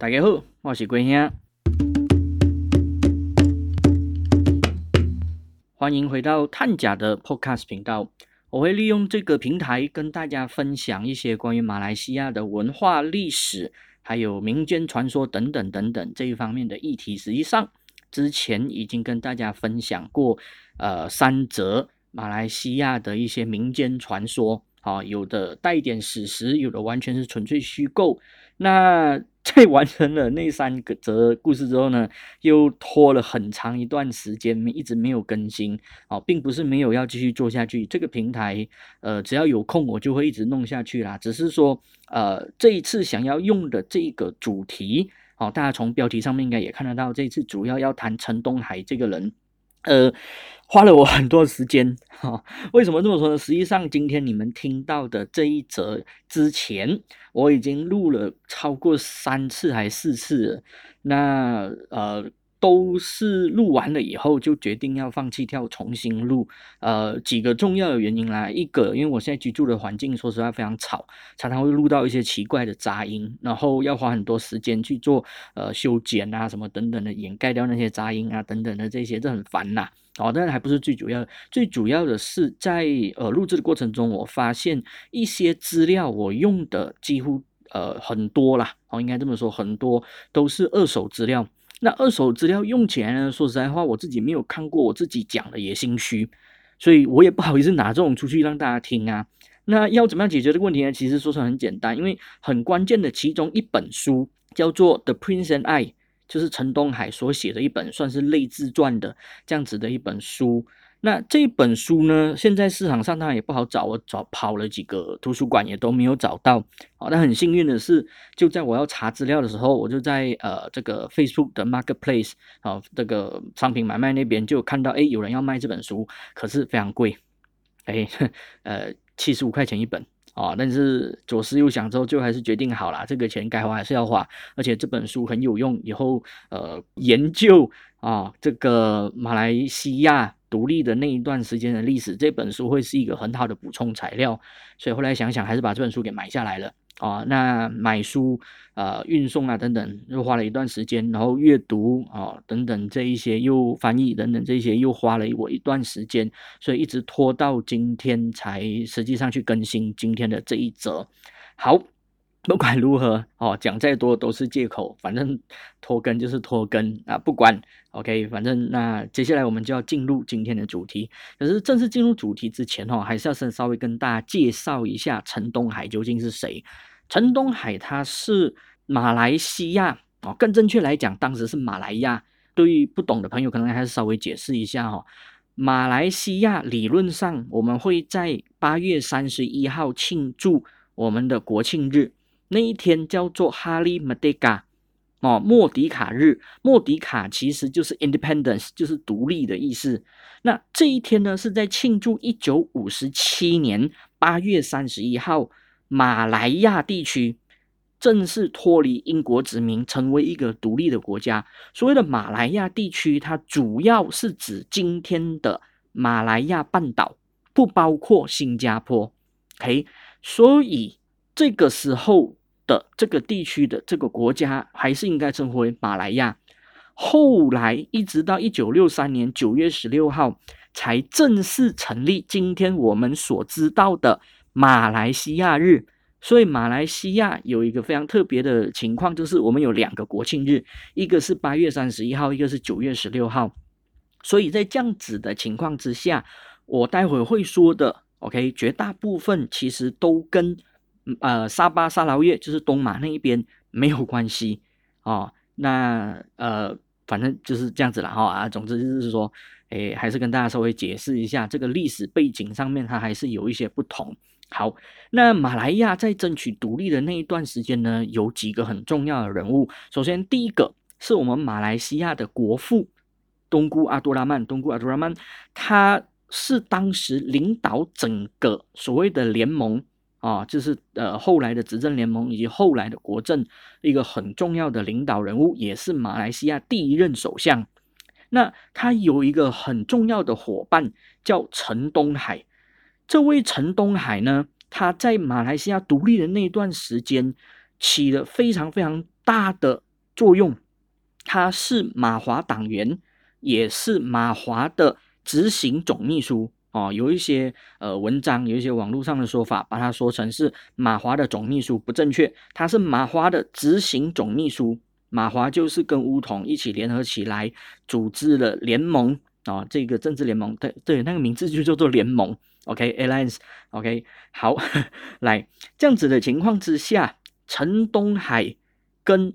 大家好，我是龟兄，欢迎回到探假的 Podcast 频道。我会利用这个平台跟大家分享一些关于马来西亚的文化历史，还有民间传说等等等等这一方面的议题。实际上，之前已经跟大家分享过，呃，三则马来西亚的一些民间传说，啊，有的带一点史实，有的完全是纯粹虚构。那 在完成了那三个则故事之后呢，又拖了很长一段时间，一直没有更新。哦，并不是没有要继续做下去，这个平台，呃，只要有空我就会一直弄下去啦。只是说，呃，这一次想要用的这个主题。哦，大家从标题上面应该也看得到，这次主要要谈陈东海这个人，呃，花了我很多时间。哈，为什么这么说呢？实际上，今天你们听到的这一则之前，我已经录了超过三次还是四次了。那呃。都是录完了以后就决定要放弃跳重新录，呃，几个重要的原因啦。一个，因为我现在居住的环境说实话非常吵，常常会录到一些奇怪的杂音，然后要花很多时间去做呃修剪啊什么等等的，掩盖掉那些杂音啊等等的这些，这很烦呐。哦，但是还不是最主要的，最主要的是在呃录制的过程中，我发现一些资料我用的几乎呃很多啦，哦，应该这么说，很多都是二手资料。那二手资料用起来呢？说实在话，我自己没有看过，我自己讲的也心虚，所以我也不好意思拿这种出去让大家听啊。那要怎么样解决这个问题呢？其实说来很简单，因为很关键的其中一本书叫做《The Prince and I》，就是陈东海所写的一本，算是类自传的这样子的一本书。那这本书呢，现在市场上当然也不好找，我找跑了几个图书馆也都没有找到。好，但很幸运的是，就在我要查资料的时候，我就在呃这个 Facebook 的 Marketplace 啊这个商品买卖那边就看到，哎，有人要卖这本书，可是非常贵，哎，呃七十五块钱一本啊。但是左思右想之后，就还是决定好了，这个钱该花还是要花，而且这本书很有用，以后呃研究啊这个马来西亚。独立的那一段时间的历史，这本书会是一个很好的补充材料，所以后来想想，还是把这本书给买下来了啊。那买书、呃，运送啊等等，又花了一段时间，然后阅读啊等等这一些又翻译等等这些又花了我一段时间，所以一直拖到今天才实际上去更新今天的这一则。好。不管如何哦，讲再多都是借口，反正拖更就是拖更啊，不管 OK，反正那接下来我们就要进入今天的主题。可是正式进入主题之前哦，还是要先稍微跟大家介绍一下陈东海究竟是谁。陈东海他是马来西亚哦，更正确来讲，当时是马来亚。对于不懂的朋友，可能还是稍微解释一下哈。马来西亚理论上我们会在八月三十一号庆祝我们的国庆日。那一天叫做哈利莫迪卡，哦，莫迪卡日。莫迪卡其实就是 independence，就是独立的意思。那这一天呢，是在庆祝一九五七年八月三十一号，马来亚地区正式脱离英国殖民，成为一个独立的国家。所谓的马来亚地区，它主要是指今天的马来亚半岛，不包括新加坡。OK，所以这个时候。的这个地区的这个国家还是应该称呼为马来亚。后来一直到一九六三年九月十六号才正式成立今天我们所知道的马来西亚日。所以马来西亚有一个非常特别的情况，就是我们有两个国庆日，一个是八月三十一号，一个是九月十六号。所以在这样子的情况之下，我待会会说的，OK，绝大部分其实都跟。呃，沙巴、沙劳越就是东马那一边没有关系哦。那呃，反正就是这样子了哈啊。总之就是说，诶，还是跟大家稍微解释一下这个历史背景上面，它还是有一些不同。好，那马来亚在争取独立的那一段时间呢，有几个很重要的人物。首先，第一个是我们马来西亚的国父东姑阿多拉曼，东姑阿多拉曼，他是当时领导整个所谓的联盟。啊，就是呃后来的执政联盟以及后来的国政一个很重要的领导人物，也是马来西亚第一任首相。那他有一个很重要的伙伴叫陈东海。这位陈东海呢，他在马来西亚独立的那段时间起了非常非常大的作用，他是马华党员，也是马华的执行总秘书。哦，有一些呃文章，有一些网络上的说法，把它说成是马华的总秘书，不正确。他是马华的执行总秘书。马华就是跟乌统一起联合起来，组织了联盟啊，这个政治联盟，对对，那个名字就叫做联盟。OK，Alliance，OK，好，来这样子的情况之下，陈东海跟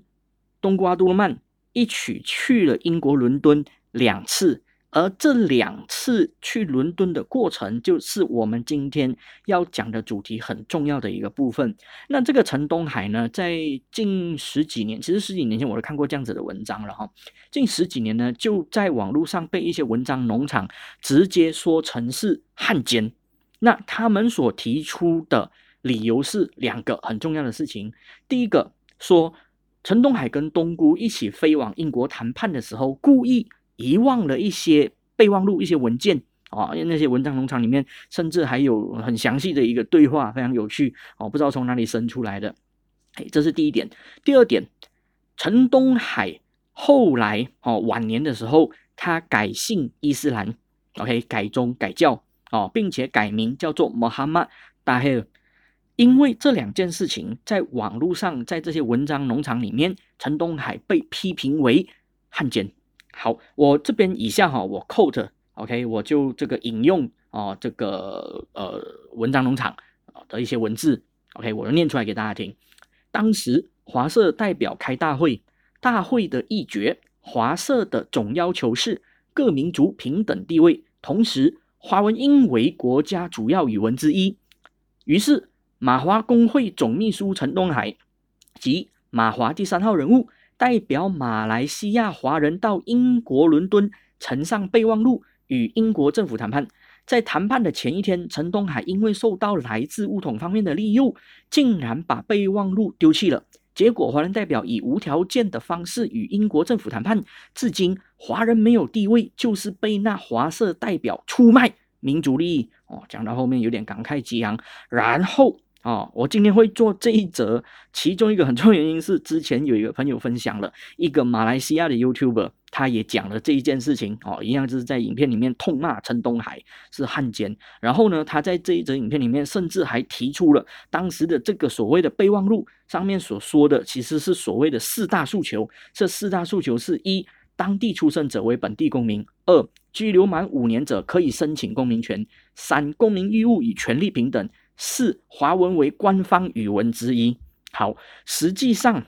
东瓜杜曼一起去了英国伦敦两次。而这两次去伦敦的过程，就是我们今天要讲的主题很重要的一个部分。那这个陈东海呢，在近十几年，其实十几年前我都看过这样子的文章了哈。近十几年呢，就在网络上被一些文章农场直接说成是汉奸。那他们所提出的理由是两个很重要的事情。第一个说，陈东海跟东姑一起飞往英国谈判的时候，故意。遗忘了一些备忘录、一些文件啊，因为那些文章农场里面甚至还有很详细的一个对话，非常有趣哦，不知道从哪里生出来的。哎，这是第一点。第二点，陈东海后来哦晚年的时候，他改信伊斯兰，OK，改宗改教哦，并且改名叫做穆罕默达黑。因为这两件事情，在网络上，在这些文章农场里面，陈东海被批评为汉奸。好，我这边以下哈，我 quote，OK，我就这个引用啊，这个呃文章农场的一些文字，OK，我就念出来给大家听。当时华社代表开大会，大会的议决，华社的总要求是各民族平等地位，同时华文应为国家主要语文之一。于是马华工会总秘书陈东海及马华第三号人物。代表马来西亚华人到英国伦敦呈上备忘录，与英国政府谈判。在谈判的前一天，陈东海因为受到来自乌统方面的利诱，竟然把备忘录丢弃了。结果，华人代表以无条件的方式与英国政府谈判。至今，华人没有地位，就是被那华社代表出卖民族利益。哦，讲到后面有点感慨激昂，然后。哦，我今天会做这一则，其中一个很重要原因是，之前有一个朋友分享了一个马来西亚的 YouTuber，他也讲了这一件事情。哦，一样就是在影片里面痛骂陈东海是汉奸。然后呢，他在这一则影片里面，甚至还提出了当时的这个所谓的备忘录上面所说的，其实是所谓的四大诉求。这四大诉求是一，当地出生者为本地公民；二，居留满五年者可以申请公民权；三，公民义务与权利平等。是华文为官方语文之一。好，实际上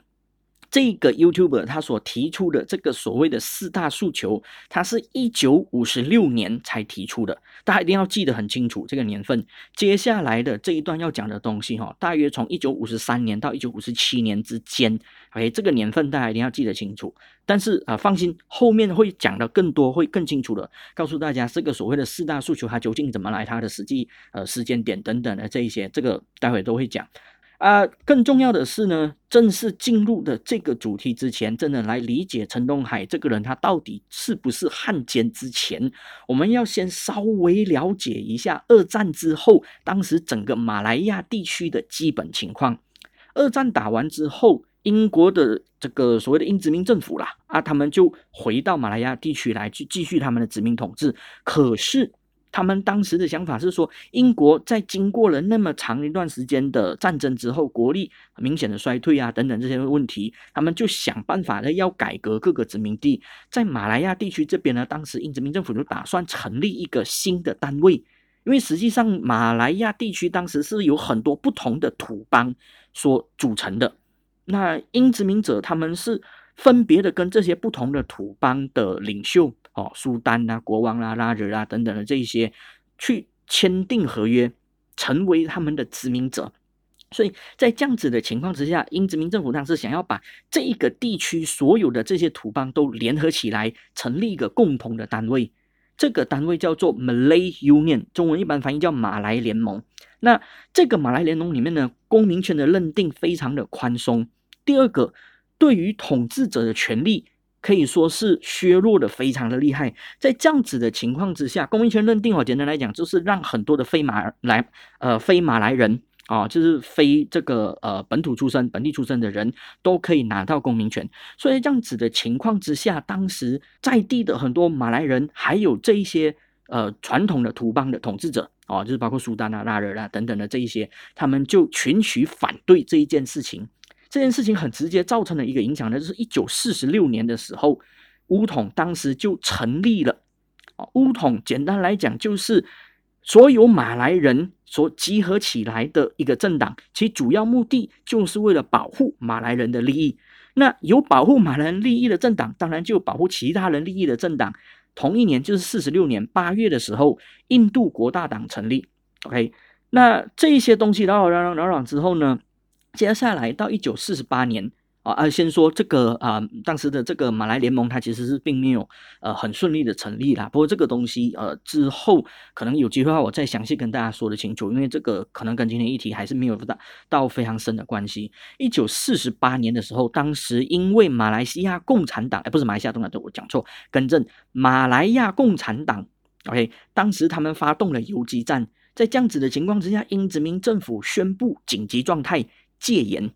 这个 YouTuber 他所提出的这个所谓的四大诉求，他是一九五十六年才提出的。大家一定要记得很清楚这个年份。接下来的这一段要讲的东西，哈，大约从一九五十三年到一九五十七年之间。OK，这个年份大家一定要记得清楚。但是啊，放心，后面会讲的更多，会更清楚的告诉大家这个所谓的四大诉求它究竟怎么来，它的实际呃时间点等等的这一些，这个待会都会讲。啊，更重要的是呢，正式进入的这个主题之前，真的来理解陈东海这个人他到底是不是汉奸之前，我们要先稍微了解一下二战之后当时整个马来亚地区的基本情况。二战打完之后。英国的这个所谓的英殖民政府啦，啊，他们就回到马来亚地区来去继续他们的殖民统治。可是他们当时的想法是说，英国在经过了那么长一段时间的战争之后，国力明显的衰退啊，等等这些问题，他们就想办法的要改革各个殖民地。在马来亚地区这边呢，当时英殖民政府就打算成立一个新的单位，因为实际上马来亚地区当时是有很多不同的土邦所组成的。那英殖民者他们是分别的跟这些不同的土邦的领袖哦，苏丹啊、国王啦、拉惹啊等等的这一些去签订合约，成为他们的殖民者。所以在这样子的情况之下，英殖民政府当时想要把这一个地区所有的这些土邦都联合起来，成立一个共同的单位。这个单位叫做 Malay Union，中文一般翻译叫马来联盟。那这个马来联盟里面呢，公民权的认定非常的宽松。第二个，对于统治者的权利可以说是削弱的非常的厉害。在这样子的情况之下，公民权认定哦，简单来讲就是让很多的非马来呃非马来人啊，就是非这个呃本土出生、本地出生的人都可以拿到公民权。所以这样子的情况之下，当时在地的很多马来人，还有这一些呃传统的土邦的统治者，哦，就是包括苏丹啊、拉热啊等等的这一些，他们就群起反对这一件事情。这件事情很直接造成了一个影响呢，就是一九四十六年的时候，乌统当时就成立了。啊，乌统简单来讲就是所有马来人所集合起来的一个政党，其主要目的就是为了保护马来人的利益。那有保护马来人利益的政党，当然就有保护其他人利益的政党。同一年就是四十六年八月的时候，印度国大党成立。OK，那这一些东西扰扰扰扰之后呢？接下来到一九四十八年啊啊，先说这个啊，当时的这个马来联盟，它其实是并没有呃很顺利的成立啦。不过这个东西呃之后可能有机会的话，我再详细跟大家说的清楚，因为这个可能跟今天议题还是没有到到非常深的关系。一九四十八年的时候，当时因为马来西亚共产党，哎，不是马来西亚共产党，我讲错，更正，马来亚共产党，OK，当时他们发动了游击战，在这样子的情况之下，英殖民政府宣布紧急状态。戒严，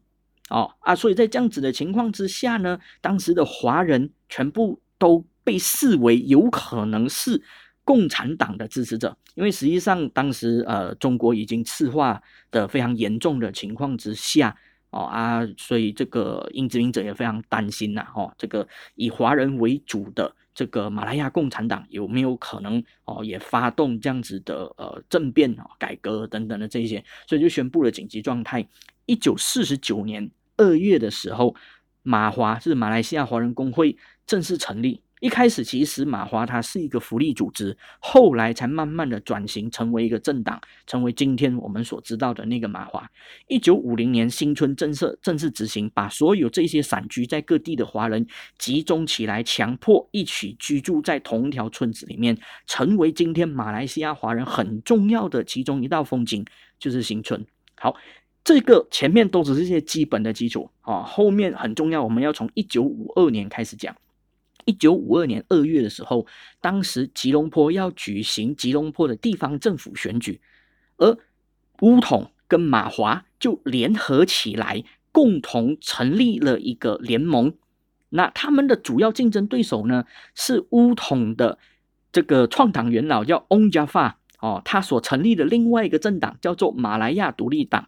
哦啊，所以在这样子的情况之下呢，当时的华人全部都被视为有可能是共产党的支持者，因为实际上当时呃中国已经赤化的非常严重的情况之下，哦啊，所以这个英殖民者也非常担心呐，哦，这个以华人为主的。这个马来亚共产党有没有可能哦，也发动这样子的呃政变啊、改革等等的这些，所以就宣布了紧急状态。一九四十九年二月的时候，马华是马来西亚华人工会正式成立。一开始其实马华它是一个福利组织，后来才慢慢的转型成为一个政党，成为今天我们所知道的那个马华。一九五零年新村政策正式执行，把所有这些散居在各地的华人集中起来，强迫一起居住在同条村子里面，成为今天马来西亚华人很重要的其中一道风景，就是新村。好，这个前面都只是一些基本的基础啊，后面很重要，我们要从一九五二年开始讲。一九五二年二月的时候，当时吉隆坡要举行吉隆坡的地方政府选举，而乌统跟马华就联合起来，共同成立了一个联盟。那他们的主要竞争对手呢，是乌统的这个创党元老叫翁加发哦，他所成立的另外一个政党叫做马来亚独立党。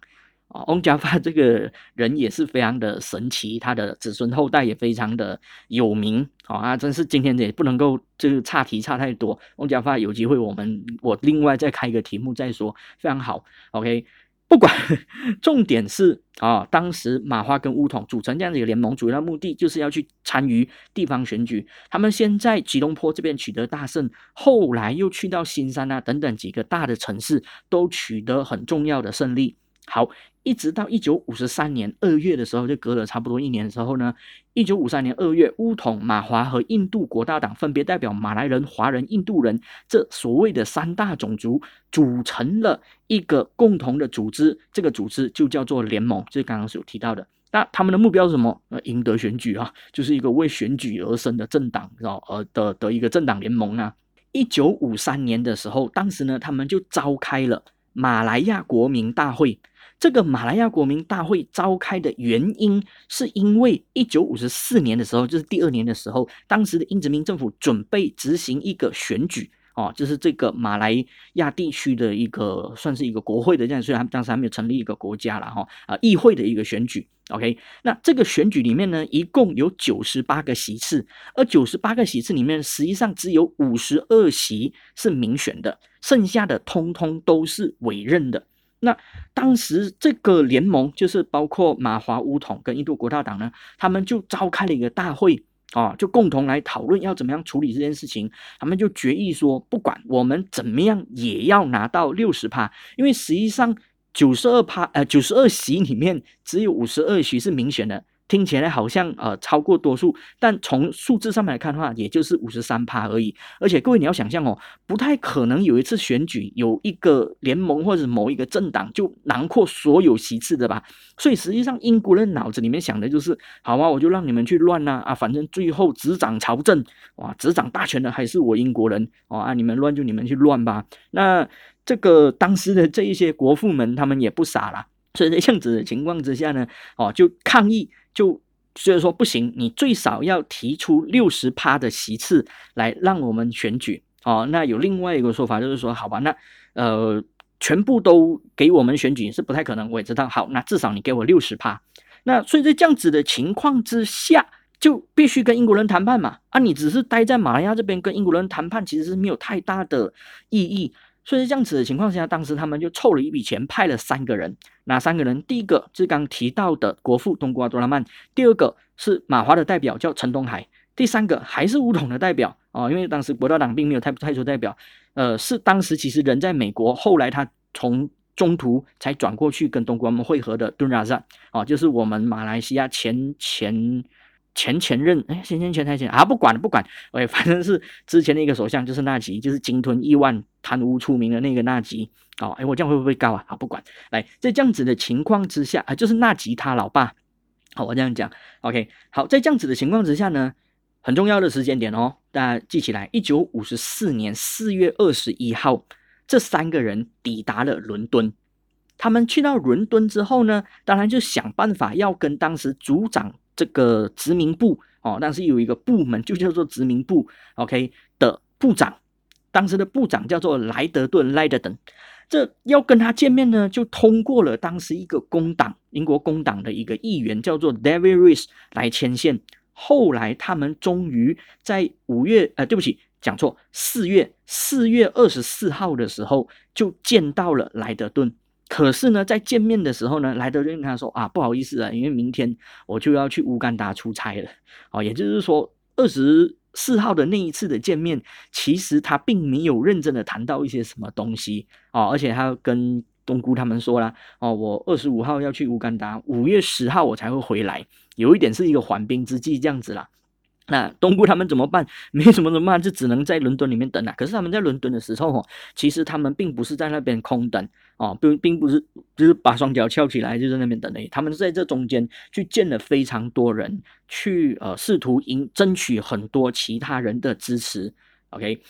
啊，翁家发这个人也是非常的神奇，他的子孙后代也非常的有名啊！真是今天也不能够这个岔题差太多。翁家发有机会我们我另外再开一个题目再说，非常好。OK，不管 重点是啊，当时马化跟乌统组成这样的一个联盟，主要目的就是要去参与地方选举。他们先在吉隆坡这边取得大胜，后来又去到新山啊等等几个大的城市都取得很重要的胜利。好。一直到一九五三年二月的时候，就隔了差不多一年的时候呢。一九五三年二月，乌统、马华和印度国大党分别代表马来人、华人、印度人这所谓的三大种族，组成了一个共同的组织。这个组织就叫做联盟，就是刚刚所提到的。那他们的目标是什么？呃，赢得选举啊，就是一个为选举而生的政党，知道？呃的的一个政党联盟啊。一九五三年的时候，当时呢，他们就召开了马来亚国民大会。这个马来亚国民大会召开的原因，是因为一九五十四年的时候，就是第二年的时候，当时的英殖民政府准备执行一个选举，哦，就是这个马来亚地区的一个算是一个国会的这样，虽然当时还没有成立一个国家了哈，啊，议会的一个选举，OK，那这个选举里面呢，一共有九十八个席次，而九十八个席次里面，实际上只有五十二席是民选的，剩下的通通都是委任的。那当时这个联盟就是包括马华乌统跟印度国大党呢，他们就召开了一个大会啊，就共同来讨论要怎么样处理这件事情。他们就决议说，不管我们怎么样，也要拿到六十趴，因为实际上九十二趴呃九十二席里面只有五十二席是明显的。听起来好像呃超过多数，但从数字上面来看的话，也就是五十三趴而已。而且各位你要想象哦，不太可能有一次选举有一个联盟或者某一个政党就囊括所有席次的吧？所以实际上英国人脑子里面想的就是，好啊，我就让你们去乱呐啊，反正最后执掌朝政哇，执掌大权的还是我英国人哦啊，你们乱就你们去乱吧。那这个当时的这一些国父们，他们也不傻啦。所以在这样子的情况之下呢，哦，就抗议，就所以说不行，你最少要提出六十趴的席次来让我们选举。哦，那有另外一个说法就是说，好吧，那呃，全部都给我们选举是不太可能。我也知道，好，那至少你给我六十趴。那所以在这样子的情况之下，就必须跟英国人谈判嘛。啊，你只是待在马来亚这边跟英国人谈判，其实是没有太大的意义。所以这样子的情况下，当时他们就凑了一笔钱，派了三个人。哪三个人？第一个是刚提到的国父东瓜多拉曼，第二个是马华的代表叫陈东海，第三个还是乌统的代表哦，因为当时国大党并没有太太出代表，呃，是当时其实人在美国，后来他从中途才转过去跟东瓜们会合的敦拉赞哦，就是我们马来西亚前前。前前任哎，前前前台前啊，不管了不管，哎，反正是之前的一个首相，就是纳吉，就是鲸吞亿万、贪污出名的那个纳吉。哦，哎，我这样会不会高啊？好，不管，来，在这样子的情况之下啊，就是纳吉他老爸。好，我这样讲，OK，好，在这样子的情况之下呢，很重要的时间点哦，大家记起来，一九五十四年四月二十一号，这三个人抵达了伦敦。他们去到伦敦之后呢，当然就想办法要跟当时组长。这个殖民部哦，但是有一个部门就叫做殖民部，OK 的部长，当时的部长叫做莱德顿莱德登，这要跟他见面呢，就通过了当时一个工党英国工党的一个议员叫做 David Rees 来牵线。后来他们终于在五月，呃，对不起，讲错，四月四月二十四号的时候就见到了莱德顿。可是呢，在见面的时候呢，莱德顿跟他说啊，不好意思啊，因为明天我就要去乌干达出差了。哦，也就是说，二十四号的那一次的见面，其实他并没有认真的谈到一些什么东西哦，而且他跟东姑他们说了哦，我二十五号要去乌干达，五月十号我才会回来，有一点是一个缓兵之计这样子啦。那东部他们怎么办？没什么怎么办？就只能在伦敦里面等啊。可是他们在伦敦的时候哦，其实他们并不是在那边空等哦，并并不是就是把双脚翘起来就在那边等而已。他们在这中间去见了非常多人，去呃试图赢争取很多其他人的支持。OK，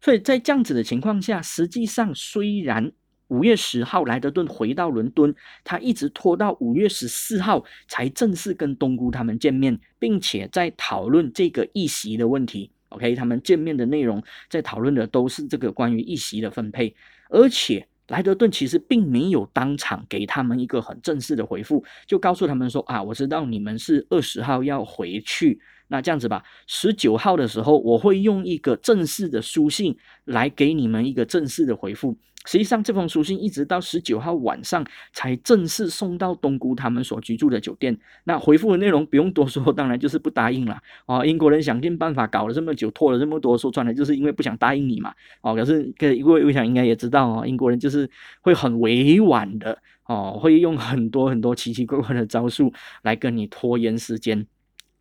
所以在这样子的情况下，实际上虽然。五月十号，莱德顿回到伦敦，他一直拖到五月十四号才正式跟东姑他们见面，并且在讨论这个议席的问题。OK，他们见面的内容在讨论的都是这个关于议席的分配，而且莱德顿其实并没有当场给他们一个很正式的回复，就告诉他们说啊，我知道你们是二十号要回去，那这样子吧，十九号的时候我会用一个正式的书信来给你们一个正式的回复。实际上，这封书信一直到十九号晚上才正式送到东姑他们所居住的酒店。那回复的内容不用多说，当然就是不答应了。哦，英国人想尽办法搞了这么久，拖了这么多，说穿了就是因为不想答应你嘛。哦，可是各位我想应该也知道哦，英国人就是会很委婉的哦，会用很多很多奇奇怪怪的招数来跟你拖延时间。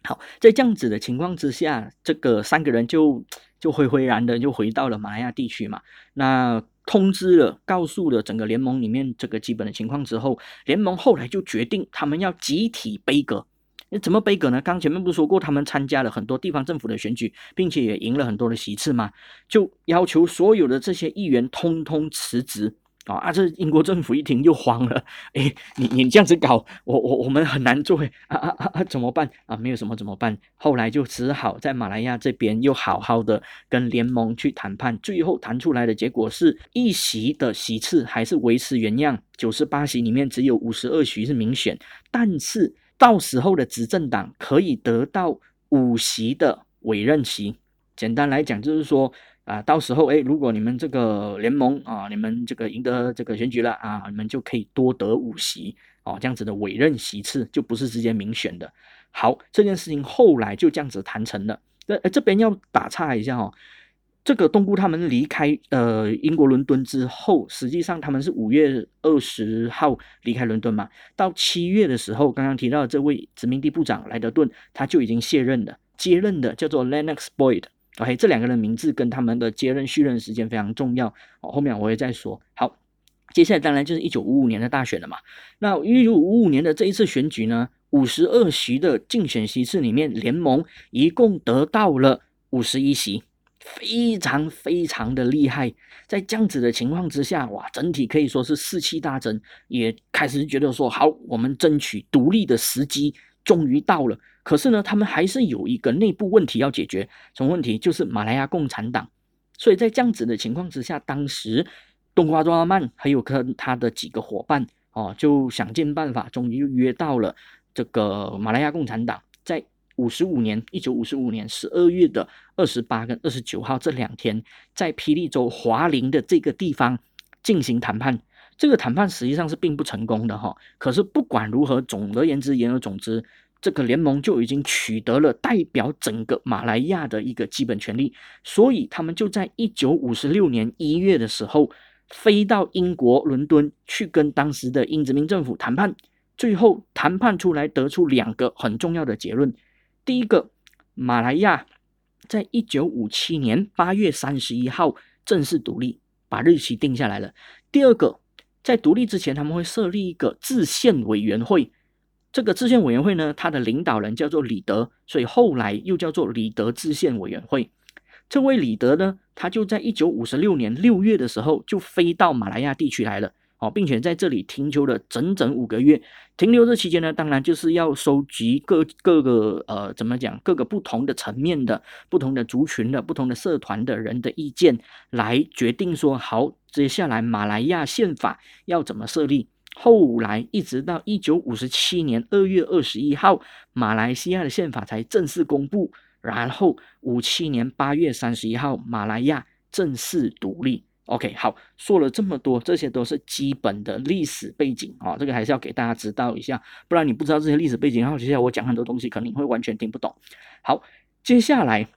好，在这样子的情况之下，这个三个人就就灰灰然的就回到了马来亚地区嘛。那通知了，告诉了整个联盟里面这个基本的情况之后，联盟后来就决定他们要集体杯葛。那怎么杯葛呢？刚前面不是说过，他们参加了很多地方政府的选举，并且也赢了很多的席次吗？就要求所有的这些议员通通辞职。啊啊！这英国政府一听又慌了，哎，你你这样子搞，我我我们很难做啊啊啊啊！怎么办啊？没有什么怎么办？后来就只好在马来亚这边又好好的跟联盟去谈判，最后谈出来的结果是一席的席次还是维持原样，九十八席里面只有五十二席是民选，但是到时候的执政党可以得到五席的委任席。简单来讲就是说。啊，到时候哎，如果你们这个联盟啊，你们这个赢得这个选举了啊，你们就可以多得五席哦，这样子的委任席次就不是直接民选的。好，这件事情后来就这样子谈成了。那这边要打岔一下哦，这个东姑他们离开呃英国伦敦之后，实际上他们是五月二十号离开伦敦嘛，到七月的时候，刚刚提到这位殖民地部长莱德顿他就已经卸任了，接任的叫做 Lennox Boyd。OK，这两个人名字跟他们的接任续任时间非常重要哦。后面我会再说。好，接下来当然就是一九五五年的大选了嘛。那一九五五年的这一次选举呢，五十二席的竞选席次里面，联盟一共得到了五十一席。非常非常的厉害。在这样子的情况之下，哇，整体可以说是士气大增，也开始觉得说，好，我们争取独立的时机终于到了。可是呢，他们还是有一个内部问题要解决，什么问题？就是马来亚共产党。所以在这样子的情况之下，当时东瓜多拉曼还有跟他的几个伙伴哦，就想尽办法，终于约到了这个马来亚共产党，在五十五年，一九五十五年十二月的二十八跟二十九号这两天，在霹雳州华林的这个地方进行谈判。这个谈判实际上是并不成功的哈。可是不管如何，总而言之，言而总之。这个联盟就已经取得了代表整个马来亚的一个基本权利，所以他们就在一九五十六年一月的时候飞到英国伦敦去跟当时的英殖民政府谈判，最后谈判出来得出两个很重要的结论：第一个，马来亚在一九五七年八月三十一号正式独立，把日期定下来了；第二个，在独立之前，他们会设立一个制宪委员会。这个制宪委员会呢，它的领导人叫做李德，所以后来又叫做李德制宪委员会。这位李德呢，他就在一九五十六年六月的时候就飞到马来亚地区来了，哦，并且在这里停留了整整五个月。停留这期间呢，当然就是要收集各各个呃，怎么讲，各个不同的层面的、不同的族群的、不同的社团的人的意见，来决定说好，接下来马来亚宪法要怎么设立。后来一直到一九五十七年二月二十一号，马来西亚的宪法才正式公布。然后五七年八月三十一号，马来亚正式独立。OK，好，说了这么多，这些都是基本的历史背景啊，这个还是要给大家知道一下，不然你不知道这些历史背景，然后接下来我讲很多东西，可能你会完全听不懂。好，接下来。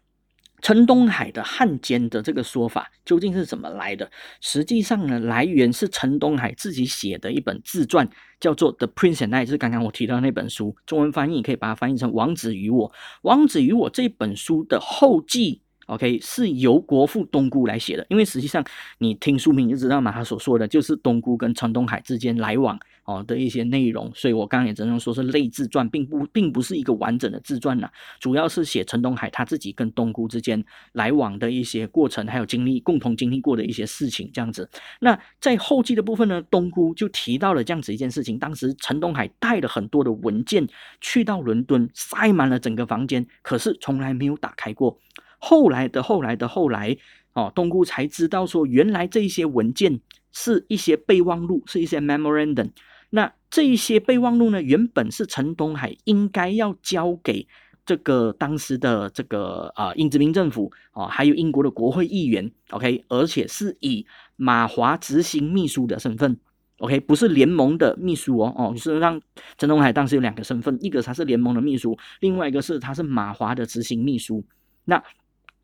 陈东海的汉奸的这个说法究竟是怎么来的？实际上呢，来源是陈东海自己写的一本自传，叫做《The Prince and I》，就是刚刚我提到那本书。中文翻译可以把它翻译成《王子与我》。《王子与我》这本书的后记。OK，是由国父东姑来写的，因为实际上你听书名就知道嘛，他所说的就是东姑跟陈东海之间来往哦的一些内容，所以我刚刚也只能说是类自传，并不并不是一个完整的自传呐，主要是写陈东海他自己跟东姑之间来往的一些过程，还有经历共同经历过的一些事情这样子。那在后记的部分呢，东姑就提到了这样子一件事情，当时陈东海带了很多的文件去到伦敦，塞满了整个房间，可是从来没有打开过。后来的后来的后来，哦，东姑才知道说，原来这一些文件是一些备忘录，是一些 memorandum。那这一些备忘录呢，原本是陈东海应该要交给这个当时的这个啊英殖民政府哦，还有英国的国会议员，OK，而且是以马华执行秘书的身份，OK，不是联盟的秘书哦，哦，是让陈东海当时有两个身份，一个他是联盟的秘书，另外一个是他是马华的执行秘书，那。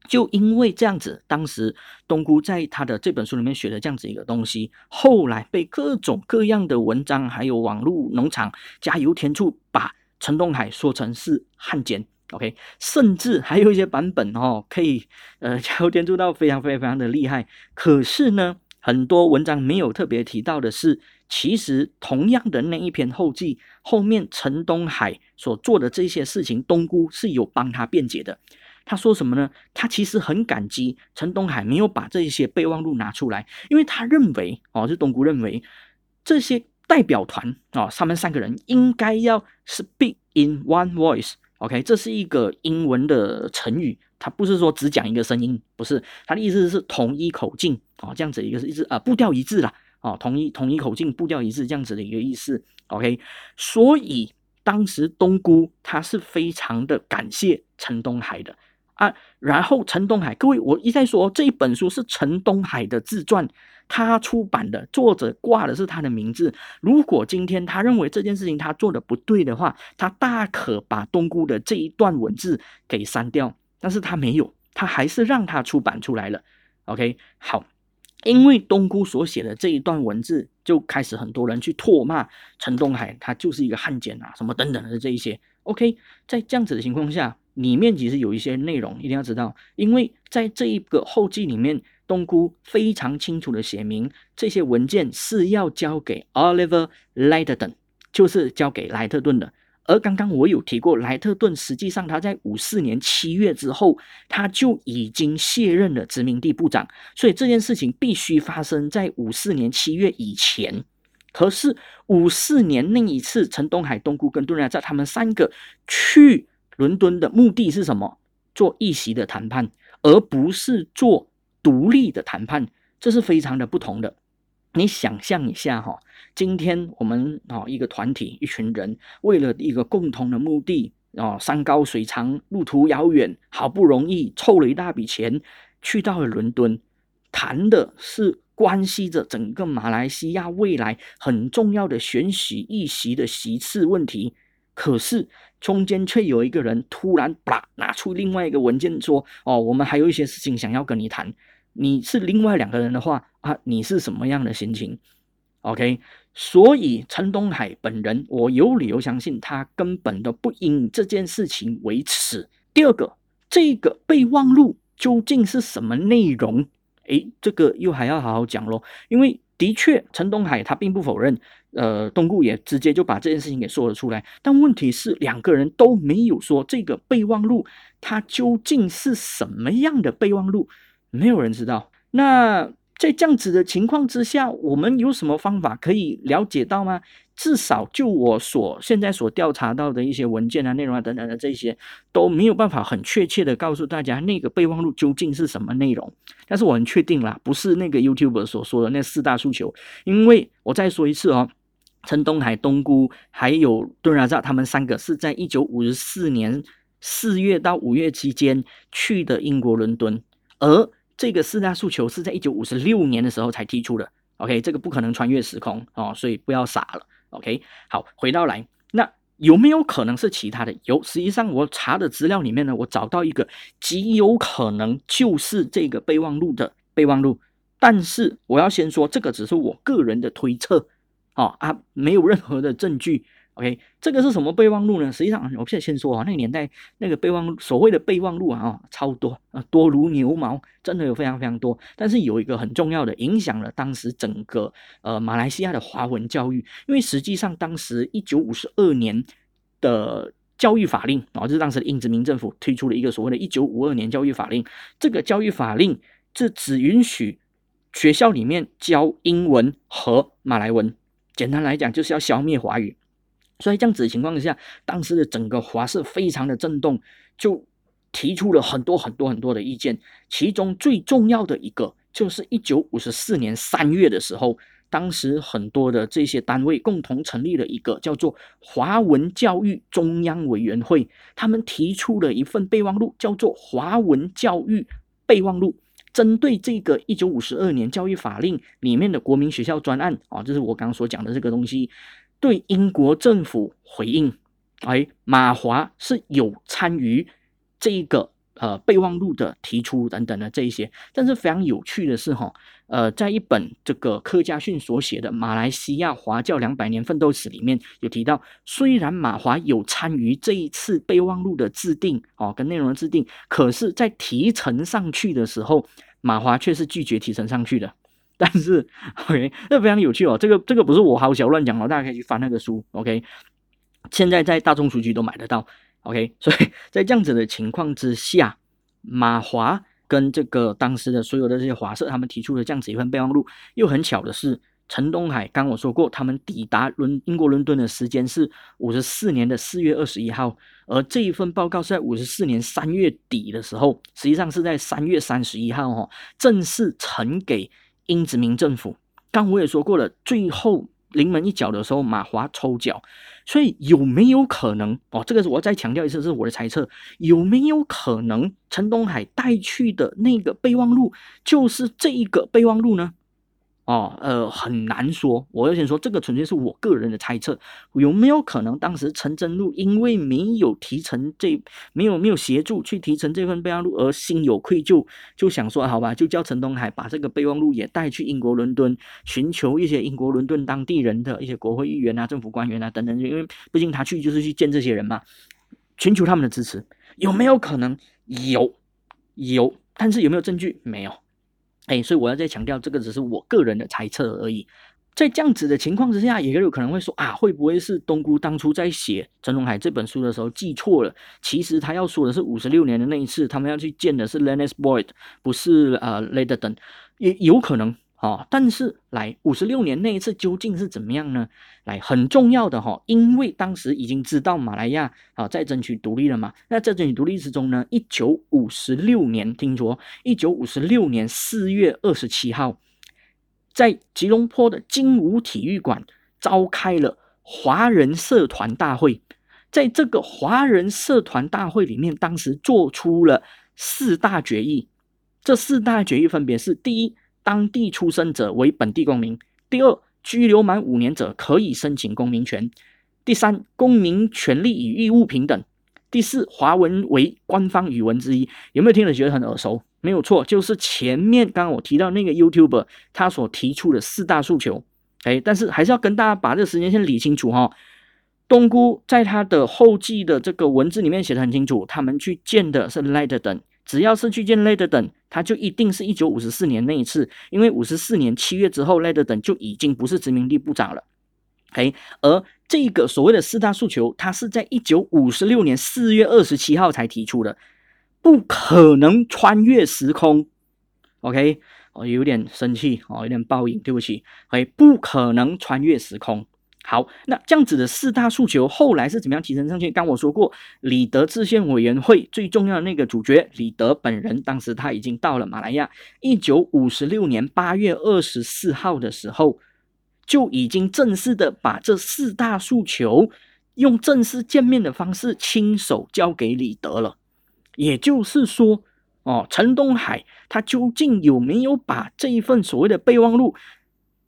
就因为这样子，当时东姑在他的这本书里面学的这样子一个东西，后来被各种各样的文章还有网络农场加油添醋，把陈东海说成是汉奸。OK，甚至还有一些版本哦，可以呃 加油添醋到非常非常非常的厉害。可是呢，很多文章没有特别提到的是，其实同样的那一篇后记后面，陈东海所做的这些事情，东姑是有帮他辩解的。他说什么呢？他其实很感激陈东海没有把这些备忘录拿出来，因为他认为哦，是东姑认为这些代表团哦，他们三个人应该要 speak in one voice。OK，这是一个英文的成语，它不是说只讲一个声音，不是，他的意思是统一口径哦，这样子一个是一致啊，步调一致啦哦，统一统一口径，步调一致这样子的一个意思。OK，所以当时东姑他是非常的感谢陈东海的。啊，然后陈东海，各位，我一再说这一本书是陈东海的自传，他出版的，作者挂的是他的名字。如果今天他认为这件事情他做的不对的话，他大可把东姑的这一段文字给删掉，但是他没有，他还是让他出版出来了。OK，好，因为东姑所写的这一段文字，就开始很多人去唾骂陈东海，他就是一个汉奸啊，什么等等的这一些。OK，在这样子的情况下。里面其实有一些内容一定要知道，因为在这一个后记里面，东姑非常清楚的写明这些文件是要交给 Oliver Lighton，就是交给莱特顿的。而刚刚我有提过，莱特顿实际上他在五四年七月之后，他就已经卸任了殖民地部长，所以这件事情必须发生在五四年七月以前。可是五四年那一次，陈东海、东姑跟杜拉在他们三个去伦敦的目的是什么？做一席的谈判，而不是做独立的谈判，这是非常的不同的。你想象一下哈，今天我们啊一个团体一群人为了一个共同的目的啊山高水长路途遥远，好不容易凑了一大笔钱去到了伦敦，谈的是关系着整个马来西亚未来很重要的选举议席的席次问题。可是中间却有一个人突然啪拿出另外一个文件说：“哦，我们还有一些事情想要跟你谈。”你是另外两个人的话啊，你是什么样的心情？OK，所以陈东海本人，我有理由相信他根本都不因这件事情为耻。第二个，这个备忘录究竟是什么内容？诶，这个又还要好好讲咯，因为的确，陈东海他并不否认，呃，东顾也直接就把这件事情给说了出来。但问题是，两个人都没有说这个备忘录它究竟是什么样的备忘录。没有人知道。那在这样子的情况之下，我们有什么方法可以了解到吗？至少就我所现在所调查到的一些文件啊、内容啊等等的这些，都没有办法很确切的告诉大家那个备忘录究竟是什么内容。但是我很确定啦，不是那个 YouTuber 所说的那四大诉求。因为我再说一次哦，陈东海、东姑还有顿拉扎，他们三个是在一九五四年四月到五月期间去的英国伦敦，而这个四大诉求是在一九五六年的时候才提出的，OK，这个不可能穿越时空哦，所以不要傻了，OK。好，回到来，那有没有可能是其他的？有，实际上我查的资料里面呢，我找到一个极有可能就是这个备忘录的备忘录，但是我要先说，这个只是我个人的推测，哦啊，没有任何的证据。OK，这个是什么备忘录呢？实际上，我现在先说啊，那个年代那个备忘所谓的备忘录啊，超多啊，多如牛毛，真的有非常非常多。但是有一个很重要的，影响了当时整个呃马来西亚的华文教育，因为实际上当时一九五十二年的教育法令啊，就是当时的英殖民政府推出了一个所谓的“一九五二年教育法令”。这个教育法令这只允许学校里面教英文和马来文，简单来讲就是要消灭华语。所以这样子的情况下，当时的整个华社非常的震动，就提出了很多很多很多的意见。其中最重要的一个，就是一九五十四年三月的时候，当时很多的这些单位共同成立了一个叫做华文教育中央委员会，他们提出了一份备忘录，叫做《华文教育备忘录》，针对这个一九五十二年教育法令里面的国民学校专案啊，就是我刚刚所讲的这个东西。对英国政府回应，哎，马华是有参与这个呃备忘录的提出等等的这一些，但是非常有趣的是哈，呃，在一本这个柯家逊所写的《马来西亚华教两百年奋斗史》里面有提到，虽然马华有参与这一次备忘录的制定哦，跟内容的制定，可是，在提呈上去的时候，马华却是拒绝提呈上去的。但是，OK，这非常有趣哦。这个这个不是我好小乱讲哦，大家可以去翻那个书。OK，现在在大众书局都买得到。OK，所以在这样子的情况之下，马华跟这个当时的所有的这些华社，他们提出了这样子一份备忘录。又很巧的是，陈东海刚我说过，他们抵达伦英国伦敦的时间是五十四年的四月二十一号，而这一份报告是在五十四年三月底的时候，实际上是在三月三十一号哦，正式呈给。英殖民政府，刚我也说过了，最后临门一脚的时候，马华抽脚，所以有没有可能哦？这个是我再强调一次，是我的猜测，有没有可能陈东海带去的那个备忘录就是这一个备忘录呢？哦，呃，很难说。我要先说，这个纯粹是我个人的猜测。有没有可能当时陈真路因为没有提成这，没有没有协助去提成这份备忘录而心有愧疚，就想说好吧，就叫陈东海把这个备忘录也带去英国伦敦，寻求一些英国伦敦当地人的一些国会议员啊、政府官员啊等等，因为毕竟他去就是去见这些人嘛，寻求他们的支持。有没有可能？有，有，但是有没有证据？没有。哎，所以我要再强调，这个只是我个人的猜测而已。在这样子的情况之下，也有可能会说啊，会不会是东姑当初在写陈龙海这本书的时候记错了？其实他要说的是五十六年的那一次，他们要去见的是 Lennox Boyd，不是呃 Leiden，也有可能哦。但是来五十六年那一次究竟是怎么样呢？来很重要的哈，因为当时已经知道马来亚啊在争取独立了嘛。那在争取独立之中呢，一九五十六年，听说一九五十六年四月二十七号。在吉隆坡的金武体育馆召开了华人社团大会，在这个华人社团大会里面，当时做出了四大决议。这四大决议分别是：第一，当地出生者为本地公民；第二，居留满五年者可以申请公民权；第三，公民权利与义务平等；第四，华文为官方语文之一。有没有听了觉得很耳熟？没有错，就是前面刚刚我提到那个 YouTuber 他所提出的四大诉求，哎，但是还是要跟大家把这个时间先理清楚哈。东姑在他的后记的这个文字里面写的很清楚，他们去见的是 l e t e r 等只要是去见 l e t e r d o n 他就一定是一九五十四年那一次，因为五十四年七月之后 l e t e r d o n 就已经不是殖民地部长了，哎，而这个所谓的四大诉求，他是在一九五十六年四月二十七号才提出的。不可能穿越时空，OK，我有点生气哦，有点报应，对不起。OK，不可能穿越时空。好，那这样子的四大诉求后来是怎么样提升上去？刚我说过，李德制宪委员会最重要的那个主角李德本人，当时他已经到了马来亚。一九五十六年八月二十四号的时候，就已经正式的把这四大诉求用正式见面的方式亲手交给李德了。也就是说，哦，陈东海他究竟有没有把这一份所谓的备忘录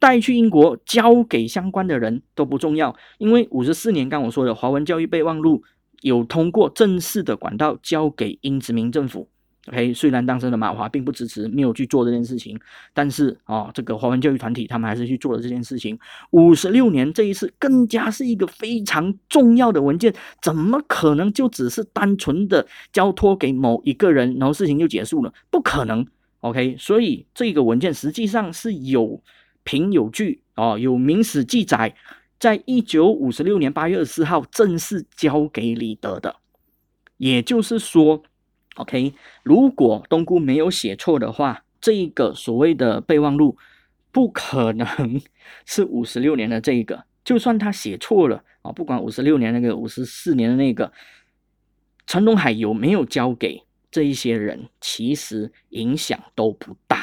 带去英国交给相关的人都不重要，因为五十四年刚我说的华文教育备忘录有通过正式的管道交给英殖民政府。OK，虽然当时的马华并不支持，没有去做这件事情，但是啊，这个华文教育团体他们还是去做了这件事情。五十六年这一次更加是一个非常重要的文件，怎么可能就只是单纯的交托给某一个人，然后事情就结束了？不可能。OK，所以这个文件实际上是有凭有据哦，有明史记载，在一九五十六年八月二十四号正式交给李德的，也就是说。OK，如果东姑没有写错的话，这个所谓的备忘录不可能 是五十六年的这一个。就算他写错了啊，不管五十六年那个、五十四年的那个，陈东海有没有交给这一些人，其实影响都不大，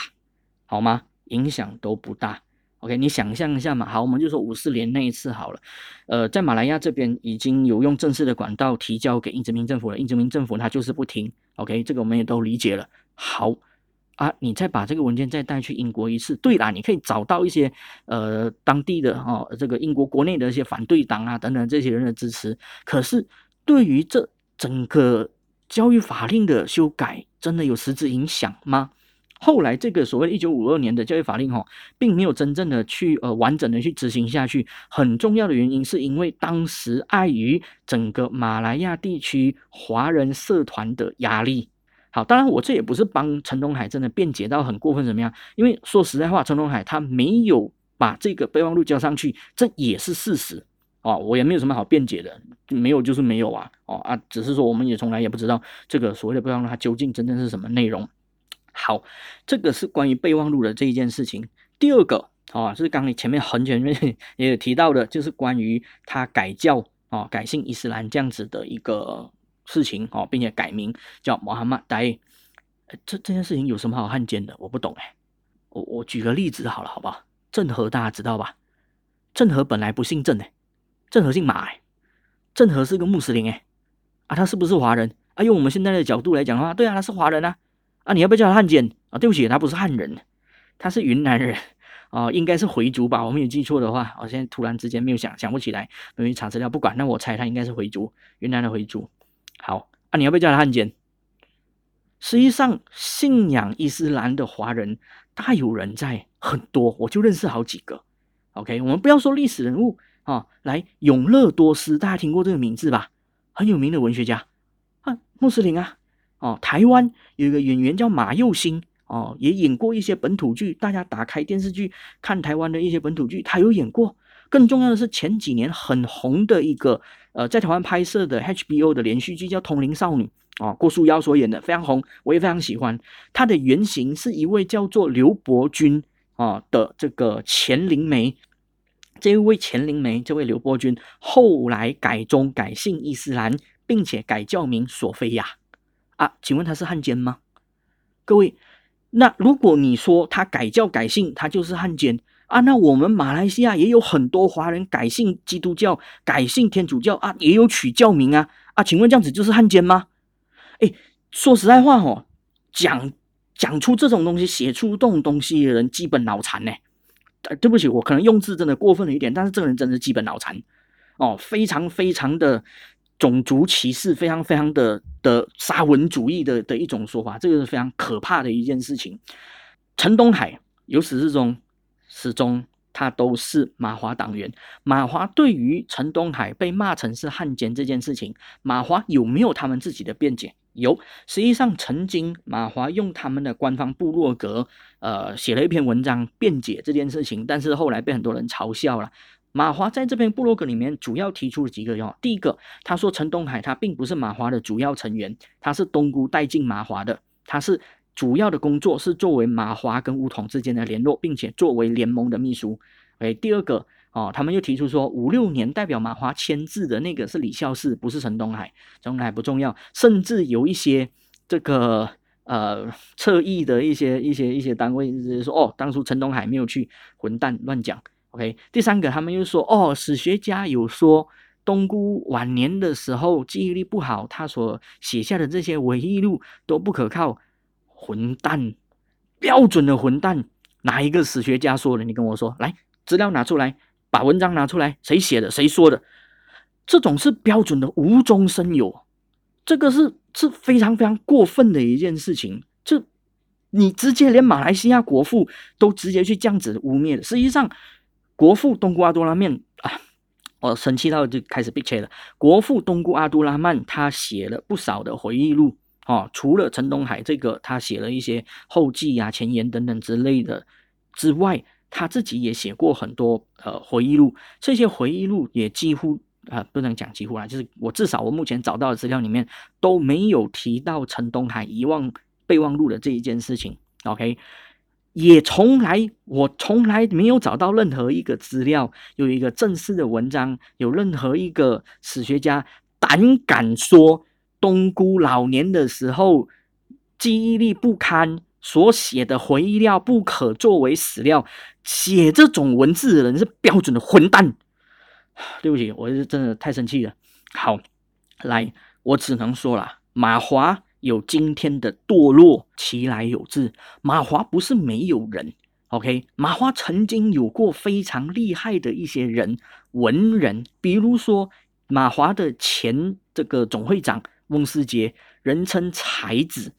好吗？影响都不大。OK，你想象一下嘛，好，我们就说五四年那一次好了，呃，在马来亚这边已经有用正式的管道提交给英殖民政府了，英殖民政府他就是不听，OK，这个我们也都理解了。好啊，你再把这个文件再带去英国一次，对啦，你可以找到一些呃当地的哦，这个英国国内的一些反对党啊等等这些人的支持，可是对于这整个教育法令的修改，真的有实质影响吗？后来，这个所谓一九五二年的教育法令，哈，并没有真正的去呃完整的去执行下去。很重要的原因是因为当时碍于整个马来亚地区华人社团的压力。好，当然我这也不是帮陈东海真的辩解到很过分怎么样，因为说实在话，陈东海他没有把这个备忘录交上去，这也是事实哦，我也没有什么好辩解的，没有就是没有啊，哦啊，只是说我们也从来也不知道这个所谓的备忘录它究竟真正是什么内容。好，这个是关于备忘录的这一件事情。第二个啊，是刚你前面很前面 也有提到的，就是关于他改教啊、改信伊斯兰这样子的一个事情哦，并且改名叫穆罕默德。这这件事情有什么好汉奸的？我不懂哎。我我举个例子好了，好不好？郑和大家知道吧？郑和本来不姓郑哎，郑和姓马哎，郑和是个穆斯林哎，啊，他是不是华人？啊，用我们现在的角度来讲的话，对啊，他是华人啊。啊，你要不要叫他汉奸啊？对不起，他不是汉人，他是云南人啊，应该是回族吧？我没有记错的话，我现在突然之间没有想想不起来，没有查资料，不管，那我猜他应该是回族，云南的回族。好，啊，你要不要叫他汉奸？实际上，信仰伊斯兰的华人大有人在，很多，我就认识好几个。OK，我们不要说历史人物啊，来，永乐多斯，大家听过这个名字吧？很有名的文学家啊，穆斯林啊。哦，台湾有一个演员叫马佑星哦，也演过一些本土剧。大家打开电视剧看台湾的一些本土剧，他有演过。更重要的是前几年很红的一个呃，在台湾拍摄的 HBO 的连续剧叫《通灵少女》啊，郭书瑶所演的，非常红，我也非常喜欢。她的原型是一位叫做刘伯君啊的这个钱灵梅。这一位钱灵梅，这位刘伯君后来改宗改姓伊斯兰，并且改教名索菲亚啊，请问他是汉奸吗？各位，那如果你说他改教改姓，他就是汉奸啊？那我们马来西亚也有很多华人改姓基督教、改姓天主教啊，也有取教名啊啊？请问这样子就是汉奸吗？哎，说实在话哦，讲讲出这种东西、写出这种东西的人，基本脑残呢。对不起，我可能用字真的过分了一点，但是这个人真的基本脑残哦，非常非常的种族歧视，非常非常的的沙文主义的的一种说法，这个是非常可怕的一件事情。陈东海由始至终始终他都是马华党员，马华对于陈东海被骂成是汉奸这件事情，马华有没有他们自己的辩解？有，实际上曾经马华用他们的官方部落格，呃，写了一篇文章辩解这件事情，但是后来被很多人嘲笑了。马华在这篇部落格里面主要提出了几个要，第一个，他说陈东海他并不是马华的主要成员，他是东姑带进马华的，他是主要的工作是作为马华跟乌统之间的联络，并且作为联盟的秘书。哎，第二个。哦，他们又提出说，五六年代表马华签字的那个是李孝士，不是陈东海。陈东海不重要，甚至有一些这个呃侧翼的一些一些一些单位就是说，哦，当初陈东海没有去，混蛋乱讲。OK，第三个他们又说，哦，史学家有说东姑晚年的时候记忆力不好，他所写下的这些回忆录都不可靠，混蛋，标准的混蛋。哪一个史学家说的？你跟我说，来，资料拿出来。把文章拿出来，谁写的？谁说的？这种是标准的无中生有，这个是是非常非常过分的一件事情。就你直接连马来西亚国父都直接去这样子污蔑的。实际上，国父东姑阿多拉面啊，我生气到就开始闭切了。国父东姑阿多拉曼他写了不少的回忆录啊，除了陈东海这个，他写了一些后记啊、前言等等之类的之外。他自己也写过很多呃回忆录，这些回忆录也几乎啊不能讲几乎啊，就是我至少我目前找到的资料里面都没有提到陈东海遗忘备忘录的这一件事情。OK，也从来我从来没有找到任何一个资料，有一个正式的文章，有任何一个史学家胆敢说东姑老年的时候记忆力不堪。所写的回忆料不可作为史料，写这种文字的人是标准的混蛋。对不起，我是真的太生气了。好，来，我只能说了，马华有今天的堕落，其来有自。马华不是没有人，OK？马华曾经有过非常厉害的一些人，文人，比如说马华的前这个总会长翁思杰，人称才子。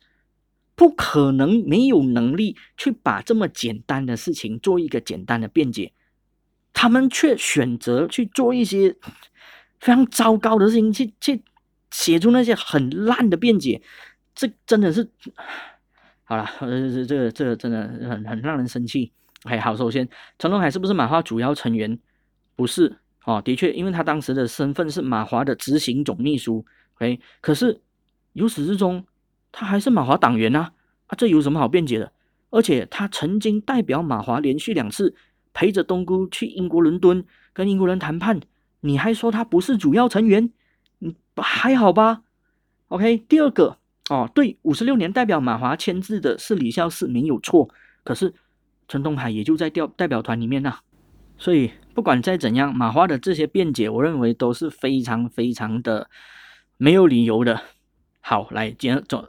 不可能没有能力去把这么简单的事情做一个简单的辩解，他们却选择去做一些非常糟糕的事情，去去写出那些很烂的辩解，这真的是好了，这，这这真的很很让人生气。哎，好，首先陈龙海是不是马华主要成员？不是哦，的确，因为他当时的身份是马华的执行总秘书。OK，可是由始至终。他还是马华党员呐，啊，这有什么好辩解的？而且他曾经代表马华连续两次陪着东姑去英国伦敦跟英国人谈判，你还说他不是主要成员？嗯，还好吧？OK，第二个哦，对，五十六年代表马华签字的是李孝士没有错，可是陈东海也就在调代表团里面呐，所以不管再怎样，马华的这些辩解，我认为都是非常非常的没有理由的。好，来，今天做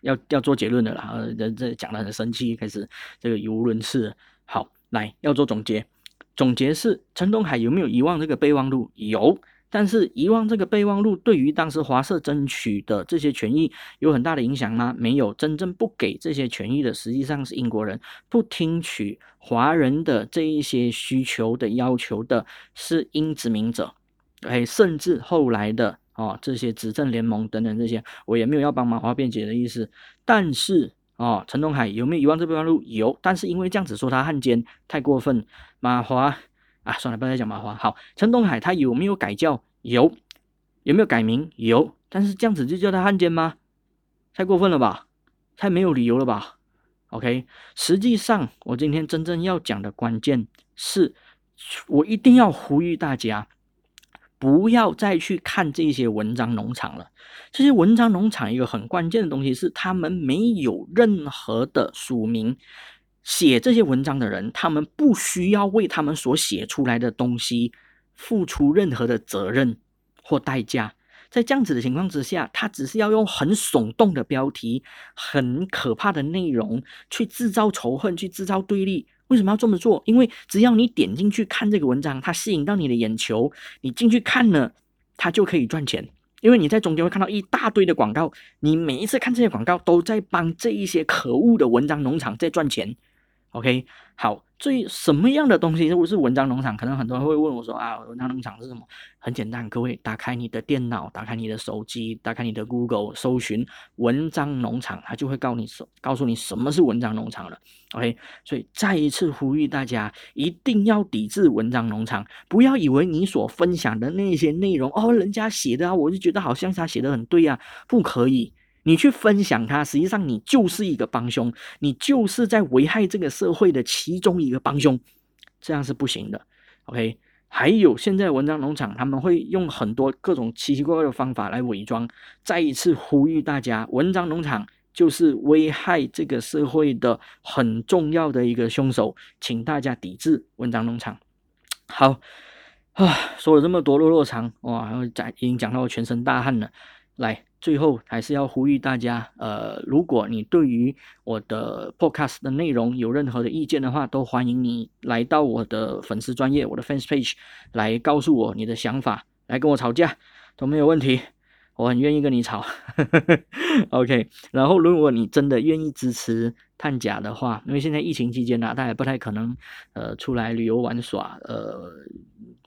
要要做结论的啦，这这讲的很生气，开始这个语无伦次。好，来要做总结，总结是陈东海有没有遗忘这个备忘录？有，但是遗忘这个备忘录对于当时华社争取的这些权益有很大的影响吗？没有，真正不给这些权益的实际上是英国人，不听取华人的这一些需求的要求的是英殖民者，哎，甚至后来的。哦，这些执政联盟等等这些，我也没有要帮马华辩解的意思。但是哦，陈东海有没有遗忘这备忘录？有，但是因为这样子说他汉奸太过分。马华啊，算了，不要再讲马华。好，陈东海他有没有改叫？有，有没有改名？有，但是这样子就叫他汉奸吗？太过分了吧？太没有理由了吧？OK，实际上我今天真正要讲的关键是，我一定要呼吁大家。不要再去看这些文章农场了。这些文章农场一个很关键的东西是，他们没有任何的署名。写这些文章的人，他们不需要为他们所写出来的东西付出任何的责任或代价。在这样子的情况之下，他只是要用很耸动的标题、很可怕的内容去制造仇恨，去制造对立。为什么要这么做？因为只要你点进去看这个文章，它吸引到你的眼球，你进去看了，它就可以赚钱。因为你在中间会看到一大堆的广告，你每一次看这些广告，都在帮这一些可恶的文章农场在赚钱。OK，好。最什么样的东西如果是文章农场？可能很多人会问我说啊，文章农场是什么？很简单，各位打开你的电脑，打开你的手机，打开你的 Google，搜寻文章农场，它就会告诉你说，告诉你什么是文章农场了。OK，所以再一次呼吁大家，一定要抵制文章农场，不要以为你所分享的那些内容哦，人家写的啊，我就觉得好像他写的很对啊，不可以。你去分享它，实际上你就是一个帮凶，你就是在危害这个社会的其中一个帮凶，这样是不行的。OK，还有现在文章农场他们会用很多各种奇奇怪怪的方法来伪装。再一次呼吁大家，文章农场就是危害这个社会的很重要的一个凶手，请大家抵制文章农场。好啊，说了这么多落落长哇，讲已经讲到我全身大汗了，来。最后还是要呼吁大家，呃，如果你对于我的 podcast 的内容有任何的意见的话，都欢迎你来到我的粉丝专业，我的 fans page 来告诉我你的想法，来跟我吵架都没有问题，我很愿意跟你吵。OK，然后如果你真的愿意支持探假的话，因为现在疫情期间呢，大家不太可能呃出来旅游玩耍，呃。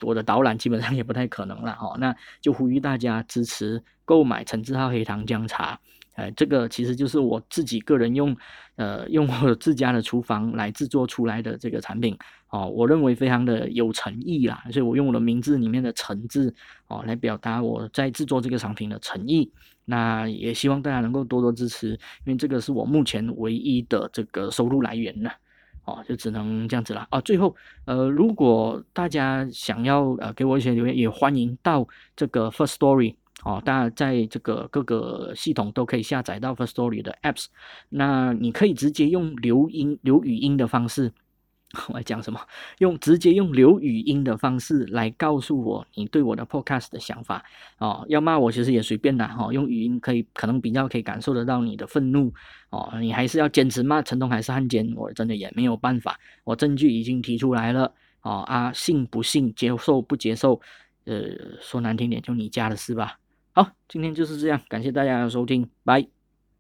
我的导览基本上也不太可能了哦，那就呼吁大家支持购买陈志浩黑糖姜茶，哎，这个其实就是我自己个人用，呃，用我自家的厨房来制作出来的这个产品哦，我认为非常的有诚意啦，所以我用我的名字里面的诚字哦来表达我在制作这个产品的诚意，那也希望大家能够多多支持，因为这个是我目前唯一的这个收入来源呢。哦，就只能这样子了啊！最后，呃，如果大家想要呃给我一些留言，也欢迎到这个 First Story 哦，大家在这个各个系统都可以下载到 First Story 的 Apps，那你可以直接用留音、留语音的方式。我在讲什么？用直接用留语音的方式来告诉我你对我的 podcast 的想法哦。要骂我其实也随便啦哈，用语音可以可能比较可以感受得到你的愤怒哦。你还是要坚持骂陈东海是汉奸，我真的也没有办法。我证据已经提出来了哦啊，信不信，接受不接受，呃，说难听点就你家的事吧。好，今天就是这样，感谢大家的收听，拜。